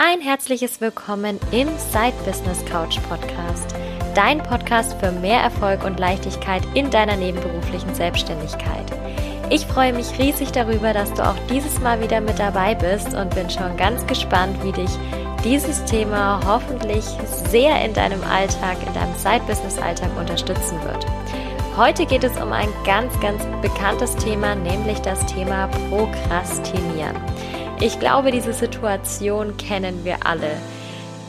Ein herzliches Willkommen im Side Business Couch Podcast, dein Podcast für mehr Erfolg und Leichtigkeit in deiner nebenberuflichen Selbstständigkeit. Ich freue mich riesig darüber, dass du auch dieses Mal wieder mit dabei bist und bin schon ganz gespannt, wie dich dieses Thema hoffentlich sehr in deinem Alltag, in deinem Side Business Alltag unterstützen wird. Heute geht es um ein ganz, ganz bekanntes Thema, nämlich das Thema Prokrastinieren. Ich glaube, diese Situation kennen wir alle.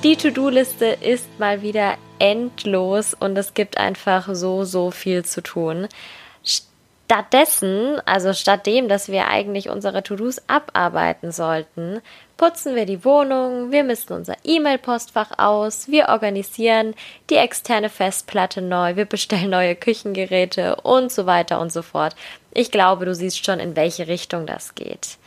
Die To-Do-Liste ist mal wieder endlos und es gibt einfach so, so viel zu tun. Stattdessen, also statt dem, dass wir eigentlich unsere To-Dos abarbeiten sollten, putzen wir die Wohnung, wir misten unser E-Mail-Postfach aus, wir organisieren die externe Festplatte neu, wir bestellen neue Küchengeräte und so weiter und so fort. Ich glaube, du siehst schon, in welche Richtung das geht.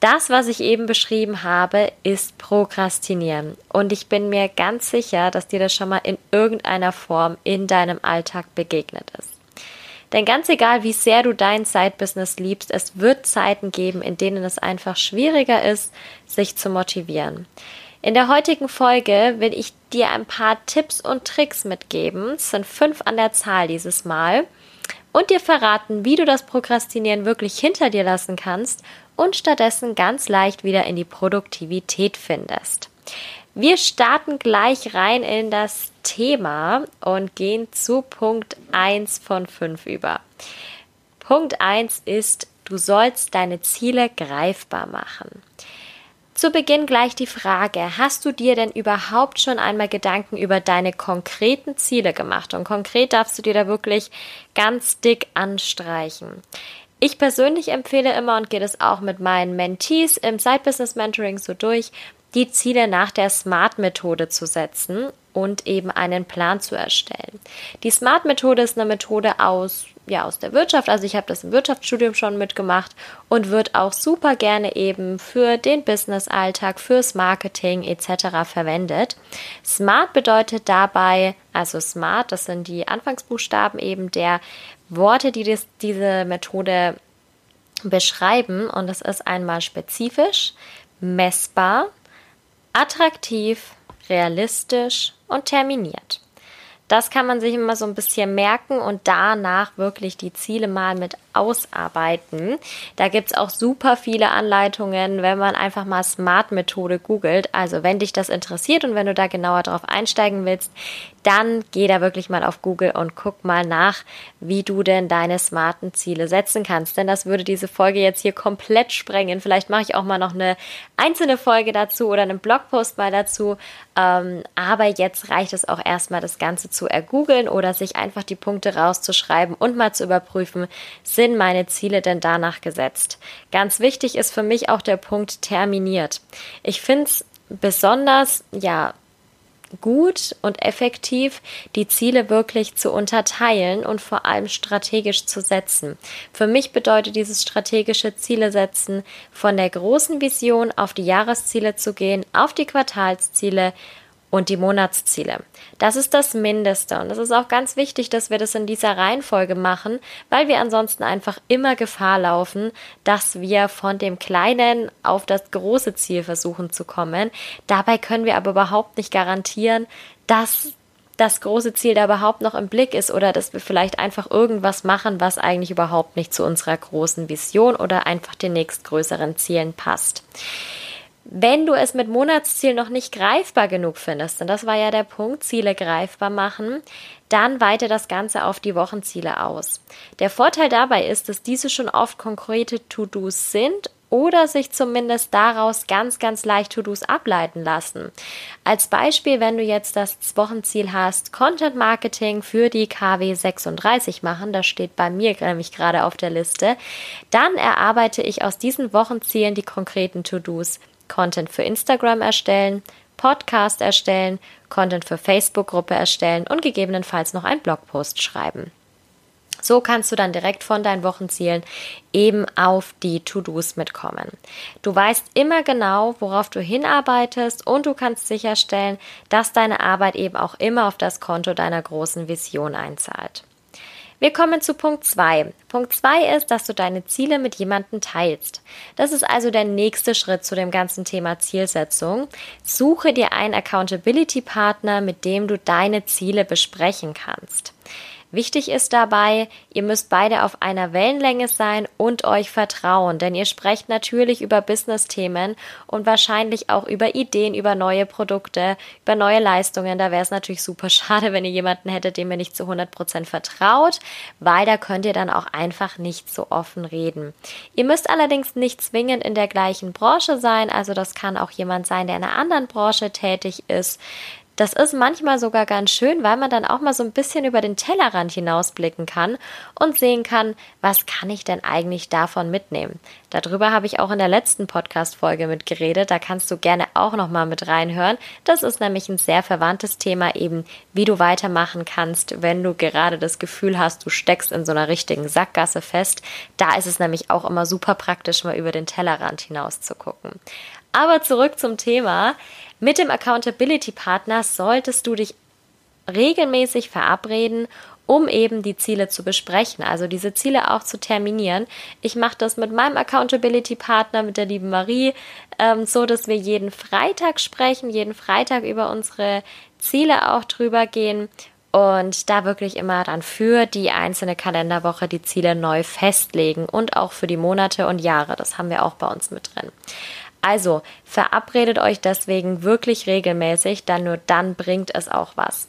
Das, was ich eben beschrieben habe, ist Prokrastinieren. Und ich bin mir ganz sicher, dass dir das schon mal in irgendeiner Form in deinem Alltag begegnet ist. Denn ganz egal, wie sehr du dein Side-Business liebst, es wird Zeiten geben, in denen es einfach schwieriger ist, sich zu motivieren. In der heutigen Folge will ich dir ein paar Tipps und Tricks mitgeben. Es sind fünf an der Zahl dieses Mal. Und dir verraten, wie du das Prokrastinieren wirklich hinter dir lassen kannst und stattdessen ganz leicht wieder in die Produktivität findest. Wir starten gleich rein in das Thema und gehen zu Punkt 1 von 5 über. Punkt 1 ist, du sollst deine Ziele greifbar machen. Zu Beginn gleich die Frage, hast du dir denn überhaupt schon einmal Gedanken über deine konkreten Ziele gemacht? Und konkret darfst du dir da wirklich ganz dick anstreichen. Ich persönlich empfehle immer und gehe das auch mit meinen Mentees im Side Business Mentoring so durch, die Ziele nach der SMART-Methode zu setzen und eben einen Plan zu erstellen. Die SMART-Methode ist eine Methode aus, ja, aus der Wirtschaft. Also ich habe das im Wirtschaftsstudium schon mitgemacht und wird auch super gerne eben für den Business-Alltag, fürs Marketing etc. verwendet. SMART bedeutet dabei, also SMART, das sind die Anfangsbuchstaben eben der Worte, die das, diese Methode beschreiben. Und es ist einmal spezifisch, messbar, attraktiv, realistisch und terminiert. Das kann man sich immer so ein bisschen merken und danach wirklich die Ziele mal mit ausarbeiten. Da gibt es auch super viele Anleitungen, wenn man einfach mal Smart-Methode googelt. Also wenn dich das interessiert und wenn du da genauer drauf einsteigen willst, dann geh da wirklich mal auf Google und guck mal nach, wie du denn deine smarten Ziele setzen kannst. Denn das würde diese Folge jetzt hier komplett sprengen. Vielleicht mache ich auch mal noch eine einzelne Folge dazu oder einen Blogpost mal dazu. Ähm, aber jetzt reicht es auch erstmal, das Ganze zu ergoogeln oder sich einfach die Punkte rauszuschreiben und mal zu überprüfen, sind sind meine Ziele denn danach gesetzt? Ganz wichtig ist für mich auch der Punkt terminiert. Ich finde es besonders, ja, gut und effektiv, die Ziele wirklich zu unterteilen und vor allem strategisch zu setzen. Für mich bedeutet dieses strategische Ziele setzen, von der großen Vision auf die Jahresziele zu gehen, auf die Quartalsziele und die Monatsziele. Das ist das Mindeste und es ist auch ganz wichtig, dass wir das in dieser Reihenfolge machen, weil wir ansonsten einfach immer Gefahr laufen, dass wir von dem kleinen auf das große Ziel versuchen zu kommen. Dabei können wir aber überhaupt nicht garantieren, dass das große Ziel da überhaupt noch im Blick ist oder dass wir vielleicht einfach irgendwas machen, was eigentlich überhaupt nicht zu unserer großen Vision oder einfach den nächstgrößeren Zielen passt. Wenn du es mit Monatsziel noch nicht greifbar genug findest, und das war ja der Punkt, Ziele greifbar machen, dann weite das Ganze auf die Wochenziele aus. Der Vorteil dabei ist, dass diese schon oft konkrete To-Dos sind oder sich zumindest daraus ganz, ganz leicht To-Dos ableiten lassen. Als Beispiel, wenn du jetzt das Wochenziel hast, Content Marketing für die KW 36 machen, das steht bei mir nämlich gerade auf der Liste, dann erarbeite ich aus diesen Wochenzielen die konkreten To-Dos. Content für Instagram erstellen, Podcast erstellen, Content für Facebook-Gruppe erstellen und gegebenenfalls noch einen Blogpost schreiben. So kannst du dann direkt von deinen Wochenzielen eben auf die To-Dos mitkommen. Du weißt immer genau, worauf du hinarbeitest und du kannst sicherstellen, dass deine Arbeit eben auch immer auf das Konto deiner großen Vision einzahlt. Wir kommen zu Punkt 2. Punkt 2 ist, dass du deine Ziele mit jemandem teilst. Das ist also der nächste Schritt zu dem ganzen Thema Zielsetzung. Suche dir einen Accountability-Partner, mit dem du deine Ziele besprechen kannst. Wichtig ist dabei, ihr müsst beide auf einer Wellenlänge sein und euch vertrauen, denn ihr sprecht natürlich über Business-Themen und wahrscheinlich auch über Ideen, über neue Produkte, über neue Leistungen. Da wäre es natürlich super schade, wenn ihr jemanden hättet, dem ihr nicht zu 100 Prozent vertraut, weil da könnt ihr dann auch einfach nicht so offen reden. Ihr müsst allerdings nicht zwingend in der gleichen Branche sein, also das kann auch jemand sein, der in einer anderen Branche tätig ist. Das ist manchmal sogar ganz schön, weil man dann auch mal so ein bisschen über den Tellerrand hinausblicken kann und sehen kann, was kann ich denn eigentlich davon mitnehmen. Darüber habe ich auch in der letzten Podcast-Folge mitgeredet. Da kannst du gerne auch nochmal mit reinhören. Das ist nämlich ein sehr verwandtes Thema eben, wie du weitermachen kannst, wenn du gerade das Gefühl hast, du steckst in so einer richtigen Sackgasse fest. Da ist es nämlich auch immer super praktisch, mal über den Tellerrand hinaus zu gucken. Aber zurück zum Thema. Mit dem Accountability Partner solltest du dich regelmäßig verabreden, um eben die Ziele zu besprechen, also diese Ziele auch zu terminieren. Ich mache das mit meinem Accountability Partner, mit der lieben Marie, ähm, so dass wir jeden Freitag sprechen, jeden Freitag über unsere Ziele auch drüber gehen und da wirklich immer dann für die einzelne Kalenderwoche die Ziele neu festlegen und auch für die Monate und Jahre. Das haben wir auch bei uns mit drin. Also verabredet euch deswegen wirklich regelmäßig, dann nur dann bringt es auch was.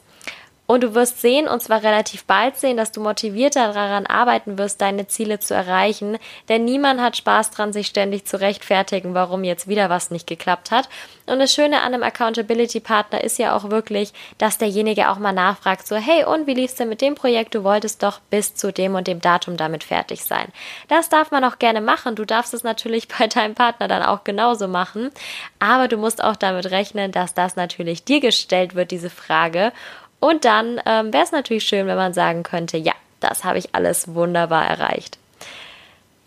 Und du wirst sehen, und zwar relativ bald sehen, dass du motivierter daran arbeiten wirst, deine Ziele zu erreichen. Denn niemand hat Spaß dran, sich ständig zu rechtfertigen, warum jetzt wieder was nicht geklappt hat. Und das Schöne an einem Accountability Partner ist ja auch wirklich, dass derjenige auch mal nachfragt, so, hey, und wie lief's denn mit dem Projekt? Du wolltest doch bis zu dem und dem Datum damit fertig sein. Das darf man auch gerne machen. Du darfst es natürlich bei deinem Partner dann auch genauso machen. Aber du musst auch damit rechnen, dass das natürlich dir gestellt wird, diese Frage. Und dann ähm, wäre es natürlich schön, wenn man sagen könnte, ja, das habe ich alles wunderbar erreicht.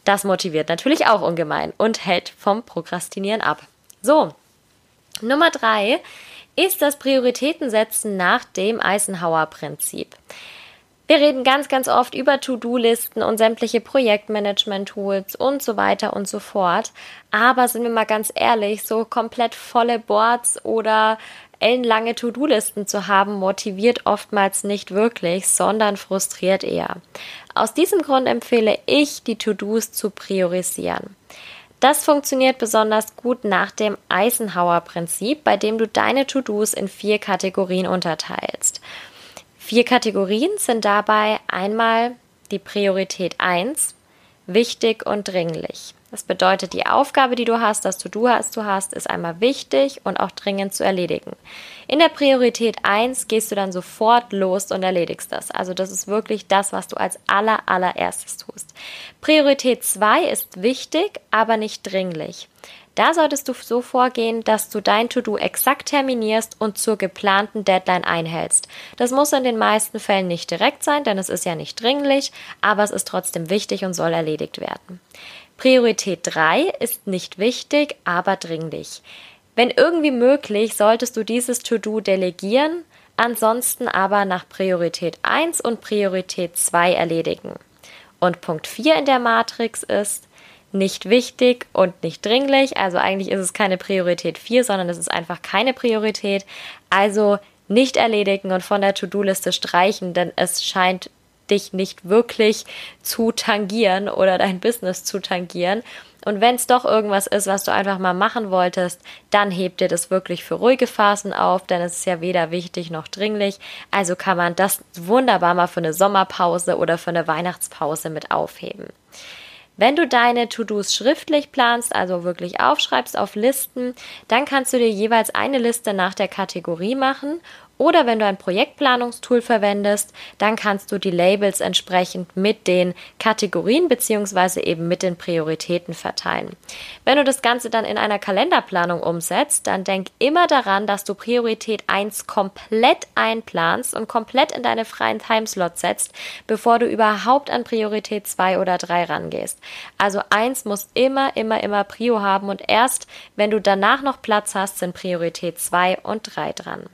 Das motiviert natürlich auch ungemein und hält vom Prokrastinieren ab. So, Nummer drei ist das Prioritätensetzen nach dem Eisenhower-Prinzip. Wir reden ganz, ganz oft über To-Do-Listen und sämtliche Projektmanagement-Tools und so weiter und so fort. Aber sind wir mal ganz ehrlich, so komplett volle Boards oder ellenlange To-Do-Listen zu haben, motiviert oftmals nicht wirklich, sondern frustriert eher. Aus diesem Grund empfehle ich, die To-Dos zu priorisieren. Das funktioniert besonders gut nach dem Eisenhower-Prinzip, bei dem du deine To-Dos in vier Kategorien unterteilst. Vier Kategorien sind dabei einmal die Priorität 1, wichtig und dringlich. Das bedeutet, die Aufgabe, die du hast, das To-Do hast du hast, ist einmal wichtig und auch dringend zu erledigen. In der Priorität 1 gehst du dann sofort los und erledigst das. Also das ist wirklich das, was du als aller, allererstes tust. Priorität 2 ist wichtig, aber nicht dringlich. Da solltest du so vorgehen, dass du dein To-Do exakt terminierst und zur geplanten Deadline einhältst. Das muss in den meisten Fällen nicht direkt sein, denn es ist ja nicht dringlich, aber es ist trotzdem wichtig und soll erledigt werden. Priorität 3 ist nicht wichtig, aber dringlich. Wenn irgendwie möglich, solltest du dieses To-Do delegieren, ansonsten aber nach Priorität 1 und Priorität 2 erledigen. Und Punkt 4 in der Matrix ist nicht wichtig und nicht dringlich. Also eigentlich ist es keine Priorität 4, sondern es ist einfach keine Priorität. Also nicht erledigen und von der To-Do-Liste streichen, denn es scheint dich nicht wirklich zu tangieren oder dein Business zu tangieren. Und wenn es doch irgendwas ist, was du einfach mal machen wolltest, dann heb dir das wirklich für ruhige Phasen auf, denn es ist ja weder wichtig noch dringlich. Also kann man das wunderbar mal für eine Sommerpause oder für eine Weihnachtspause mit aufheben. Wenn du deine To-Dos schriftlich planst, also wirklich aufschreibst auf Listen, dann kannst du dir jeweils eine Liste nach der Kategorie machen oder wenn du ein Projektplanungstool verwendest, dann kannst du die Labels entsprechend mit den Kategorien bzw. eben mit den Prioritäten verteilen. Wenn du das Ganze dann in einer Kalenderplanung umsetzt, dann denk immer daran, dass du Priorität 1 komplett einplanst und komplett in deine freien Timeslots setzt, bevor du überhaupt an Priorität 2 oder 3 rangehst. Also 1 muss immer, immer, immer Prio haben und erst wenn du danach noch Platz hast, sind Priorität 2 und 3 dran.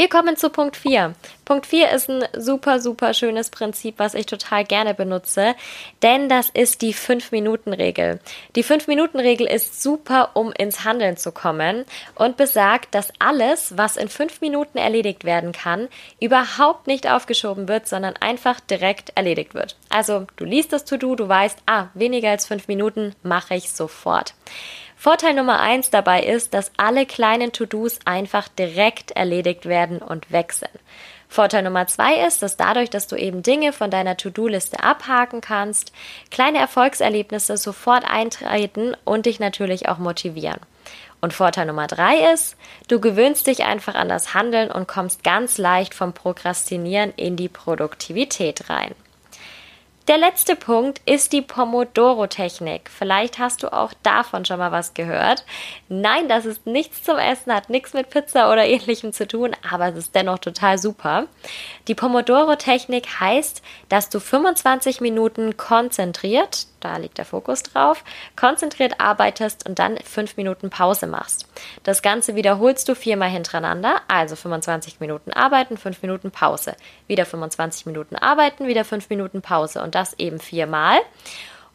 Wir kommen zu Punkt 4. Punkt 4 ist ein super, super schönes Prinzip, was ich total gerne benutze, denn das ist die 5-Minuten-Regel. Die 5-Minuten-Regel ist super, um ins Handeln zu kommen und besagt, dass alles, was in 5 Minuten erledigt werden kann, überhaupt nicht aufgeschoben wird, sondern einfach direkt erledigt wird. Also du liest das To-Do, du weißt, ah, weniger als 5 Minuten mache ich sofort. Vorteil Nummer eins dabei ist, dass alle kleinen To-Dos einfach direkt erledigt werden und sind. Vorteil Nummer zwei ist, dass dadurch, dass du eben Dinge von deiner To-Do-Liste abhaken kannst, kleine Erfolgserlebnisse sofort eintreten und dich natürlich auch motivieren. Und Vorteil Nummer drei ist, du gewöhnst dich einfach an das Handeln und kommst ganz leicht vom Prokrastinieren in die Produktivität rein. Der letzte Punkt ist die Pomodoro-Technik. Vielleicht hast du auch davon schon mal was gehört. Nein, das ist nichts zum Essen, hat nichts mit Pizza oder ähnlichem zu tun, aber es ist dennoch total super. Die Pomodoro-Technik heißt, dass du 25 Minuten konzentriert, da liegt der Fokus drauf, konzentriert arbeitest und dann 5 Minuten Pause machst. Das Ganze wiederholst du viermal hintereinander, also 25 Minuten arbeiten, 5 Minuten Pause. Wieder 25 Minuten arbeiten, wieder 5 Minuten Pause und das eben viermal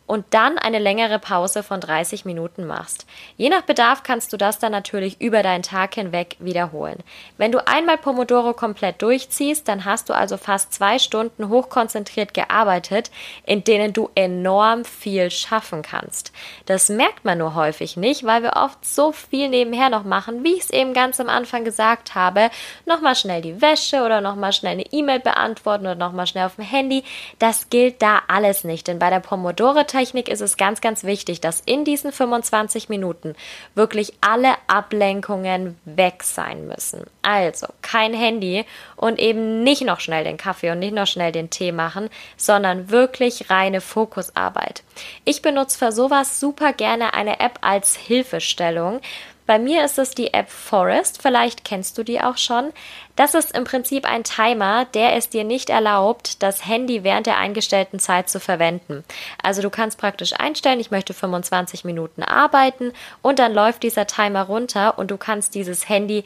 und dann eine längere Pause von 30 Minuten machst. Je nach Bedarf kannst du das dann natürlich über deinen Tag hinweg wiederholen. Wenn du einmal Pomodoro komplett durchziehst, dann hast du also fast zwei Stunden hochkonzentriert gearbeitet, in denen du enorm viel schaffen kannst. Das merkt man nur häufig nicht, weil wir oft so viel nebenher noch machen, wie ich es eben ganz am Anfang gesagt habe. Nochmal schnell die Wäsche oder nochmal schnell eine E-Mail beantworten oder nochmal schnell auf dem Handy. Das gilt da alles nicht, denn bei der Pomodoro Technik ist es ganz, ganz wichtig, dass in diesen 25 Minuten wirklich alle Ablenkungen weg sein müssen. Also kein Handy und eben nicht noch schnell den Kaffee und nicht noch schnell den Tee machen, sondern wirklich reine Fokusarbeit. Ich benutze für sowas super gerne eine App als Hilfestellung. Bei mir ist es die App Forest, vielleicht kennst du die auch schon. Das ist im Prinzip ein Timer, der es dir nicht erlaubt, das Handy während der eingestellten Zeit zu verwenden. Also du kannst praktisch einstellen, ich möchte 25 Minuten arbeiten und dann läuft dieser Timer runter und du kannst dieses Handy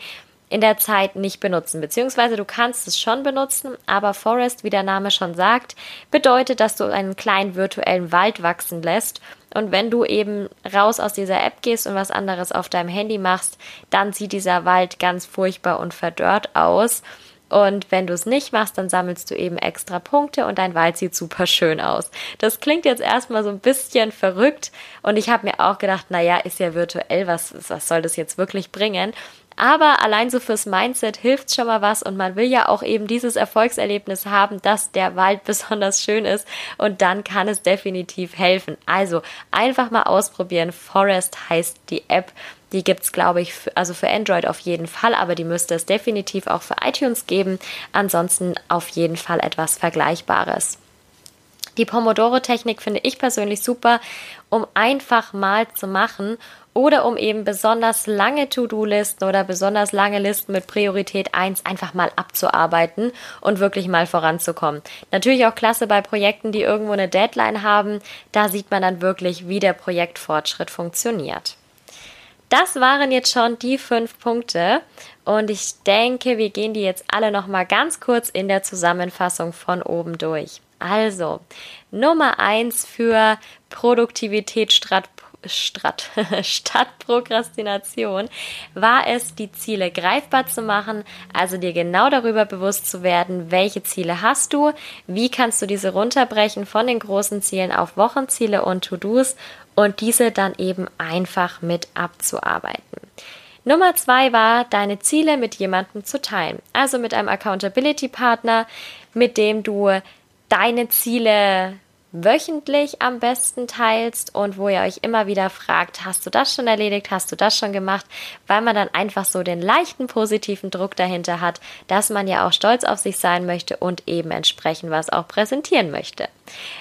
in der Zeit nicht benutzen. Beziehungsweise du kannst es schon benutzen, aber Forest, wie der Name schon sagt, bedeutet, dass du einen kleinen virtuellen Wald wachsen lässt. Und wenn du eben raus aus dieser App gehst und was anderes auf deinem Handy machst, dann sieht dieser Wald ganz furchtbar und verdörrt aus. Und wenn du es nicht machst, dann sammelst du eben extra Punkte und dein Wald sieht super schön aus. Das klingt jetzt erstmal so ein bisschen verrückt und ich habe mir auch gedacht, naja, ist ja virtuell, was, was soll das jetzt wirklich bringen? Aber allein so fürs Mindset hilft schon mal was und man will ja auch eben dieses Erfolgserlebnis haben, dass der Wald besonders schön ist und dann kann es definitiv helfen. Also einfach mal ausprobieren. Forest heißt die App. Die gibt es, glaube ich, also für Android auf jeden Fall, aber die müsste es definitiv auch für iTunes geben. Ansonsten auf jeden Fall etwas Vergleichbares. Die Pomodoro-Technik finde ich persönlich super, um einfach mal zu machen oder um eben besonders lange To-Do-Listen oder besonders lange Listen mit Priorität 1 einfach mal abzuarbeiten und wirklich mal voranzukommen. Natürlich auch klasse bei Projekten, die irgendwo eine Deadline haben. Da sieht man dann wirklich, wie der Projektfortschritt funktioniert. Das waren jetzt schon die fünf Punkte und ich denke, wir gehen die jetzt alle noch mal ganz kurz in der Zusammenfassung von oben durch. Also, Nummer eins für Produktivität statt, statt, statt Prokrastination war es, die Ziele greifbar zu machen, also dir genau darüber bewusst zu werden, welche Ziele hast du, wie kannst du diese runterbrechen von den großen Zielen auf Wochenziele und To-Dos und diese dann eben einfach mit abzuarbeiten. Nummer zwei war, deine Ziele mit jemandem zu teilen. Also mit einem Accountability Partner, mit dem du deine Ziele wöchentlich am besten teilst und wo ihr euch immer wieder fragt, hast du das schon erledigt, hast du das schon gemacht, weil man dann einfach so den leichten positiven Druck dahinter hat, dass man ja auch stolz auf sich sein möchte und eben entsprechend was auch präsentieren möchte.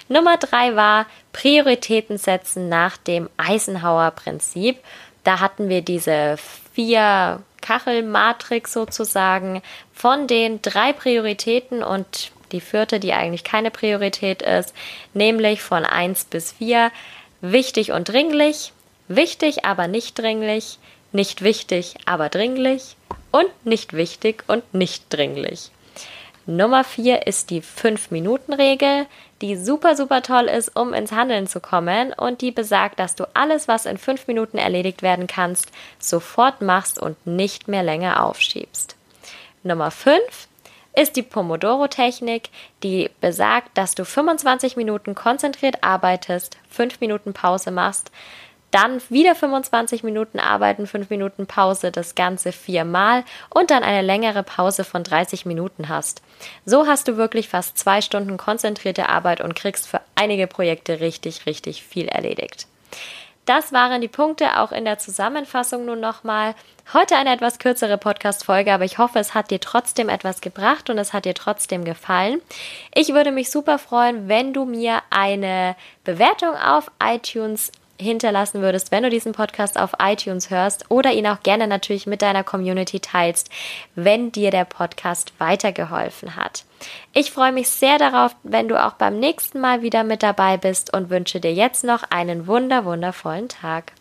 Nummer drei war Prioritäten setzen nach dem Eisenhower Prinzip. Da hatten wir diese vier Kachelmatrix sozusagen von den drei Prioritäten und die vierte, die eigentlich keine Priorität ist, nämlich von 1 bis 4 wichtig und dringlich, wichtig, aber nicht dringlich, nicht wichtig, aber dringlich und nicht wichtig und nicht dringlich. Nummer vier ist die 5-Minuten-Regel, die super, super toll ist, um ins Handeln zu kommen und die besagt, dass du alles, was in 5 Minuten erledigt werden kannst, sofort machst und nicht mehr länger aufschiebst. Nummer 5 ist die Pomodoro-Technik, die besagt, dass du 25 Minuten konzentriert arbeitest, 5 Minuten Pause machst, dann wieder 25 Minuten arbeiten, 5 Minuten Pause, das Ganze viermal und dann eine längere Pause von 30 Minuten hast. So hast du wirklich fast zwei Stunden konzentrierte Arbeit und kriegst für einige Projekte richtig, richtig viel erledigt. Das waren die Punkte auch in der Zusammenfassung nun nochmal. Heute eine etwas kürzere Podcast-Folge, aber ich hoffe, es hat dir trotzdem etwas gebracht und es hat dir trotzdem gefallen. Ich würde mich super freuen, wenn du mir eine Bewertung auf iTunes hinterlassen würdest, wenn du diesen Podcast auf iTunes hörst oder ihn auch gerne natürlich mit deiner Community teilst, wenn dir der Podcast weitergeholfen hat. Ich freue mich sehr darauf, wenn du auch beim nächsten Mal wieder mit dabei bist und wünsche dir jetzt noch einen wunder wundervollen Tag.